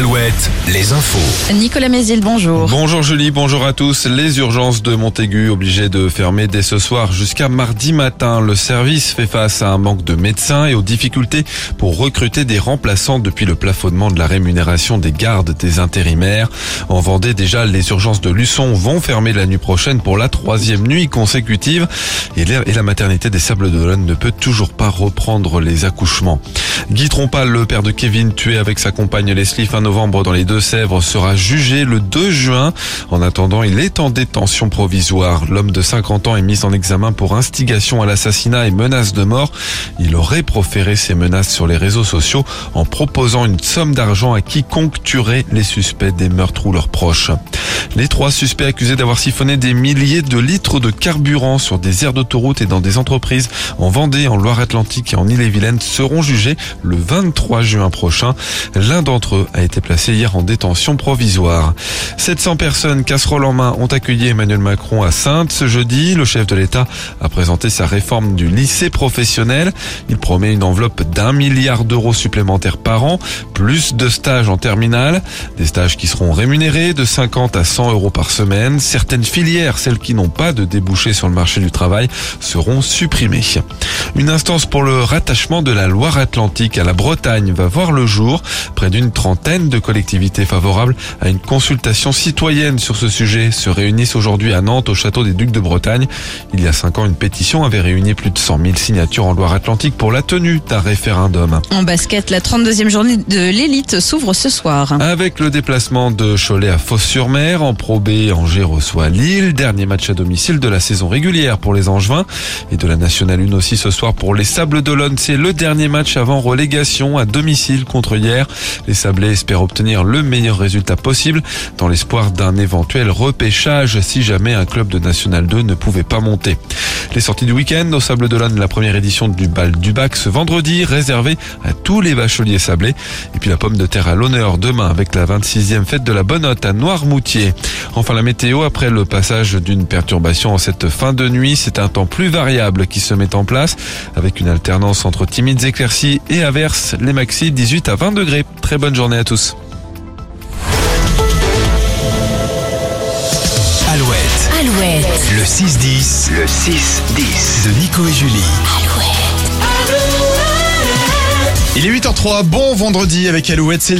Alouette, les infos. Nicolas Mézil, bonjour. Bonjour Julie, bonjour à tous. Les urgences de Montaigu obligées de fermer dès ce soir jusqu'à mardi matin. Le service fait face à un manque de médecins et aux difficultés pour recruter des remplaçants depuis le plafonnement de la rémunération des gardes des intérimaires. En Vendée, déjà, les urgences de Luçon vont fermer la nuit prochaine pour la troisième nuit consécutive et la maternité des Sables d'Olonne ne peut toujours pas reprendre les accouchements. Guy Trompal, le père de Kevin, tué avec sa compagne Leslie fin novembre dans les Deux-Sèvres, sera jugé le 2 juin. En attendant, il est en détention provisoire. L'homme de 50 ans est mis en examen pour instigation à l'assassinat et menace de mort. Il aurait proféré ces menaces sur les réseaux sociaux en proposant une somme d'argent à quiconque tuerait les suspects des meurtres ou leurs proches. Les trois suspects accusés d'avoir siphonné des milliers de litres de carburant sur des aires d'autoroute et dans des entreprises en Vendée, en Loire-Atlantique et en Ille-et-Vilaine seront jugés le 23 juin prochain. L'un d'entre eux a été placé hier en détention provisoire. 700 personnes, casseroles en main, ont accueilli Emmanuel Macron à Sainte ce jeudi. Le chef de l'État a présenté sa réforme du lycée professionnel. Il promet une enveloppe d'un milliard d'euros supplémentaires par an, plus de stages en terminale, des stages qui seront rémunérés de 50 à 100 euros par semaine. Certaines filières, celles qui n'ont pas de débouché sur le marché du travail, seront supprimées. Une instance pour le rattachement de la Loire-Atlantique à la Bretagne va voir le jour. Près d'une trentaine de collectivités favorables à une consultation citoyenne sur ce sujet se réunissent aujourd'hui à Nantes au château des Ducs de Bretagne. Il y a cinq ans, une pétition avait réuni plus de 100 000 signatures en Loire-Atlantique pour la tenue d'un référendum. En basket, la 32e journée de l'élite s'ouvre ce soir. Avec le déplacement de Cholet à Fos-sur-Mer, en Pro B, Angers reçoit Lille. Dernier match à domicile de la saison régulière pour les Angevins et de la Nationale 1 aussi ce soir pour les Sables d'Olonne. C'est le dernier match avant relégation à domicile contre hier. Les Sablés espèrent obtenir le meilleur résultat possible dans l'espoir d'un éventuel repêchage si jamais un club de National 2 ne pouvait pas monter. Les sorties du week-end au Sable d'Olonne, la première édition du bal du bac ce vendredi, réservée à tous les bacheliers sablés. Et puis la pomme de terre à l'honneur demain avec la 26e fête de la Bonnotte à Noirmoutier. Enfin la météo, après le passage d'une perturbation en cette fin de nuit, c'est un temps plus variable qui se met en place avec une alternance entre timides éclaircies et averses. Les maxi 18 à 20 degrés. Très bonne journée à tous. Alouette, Alouette. le 6-10, le 6-10 de Nico et Julie. Il est 8h03, bon vendredi avec Alouette, c'est le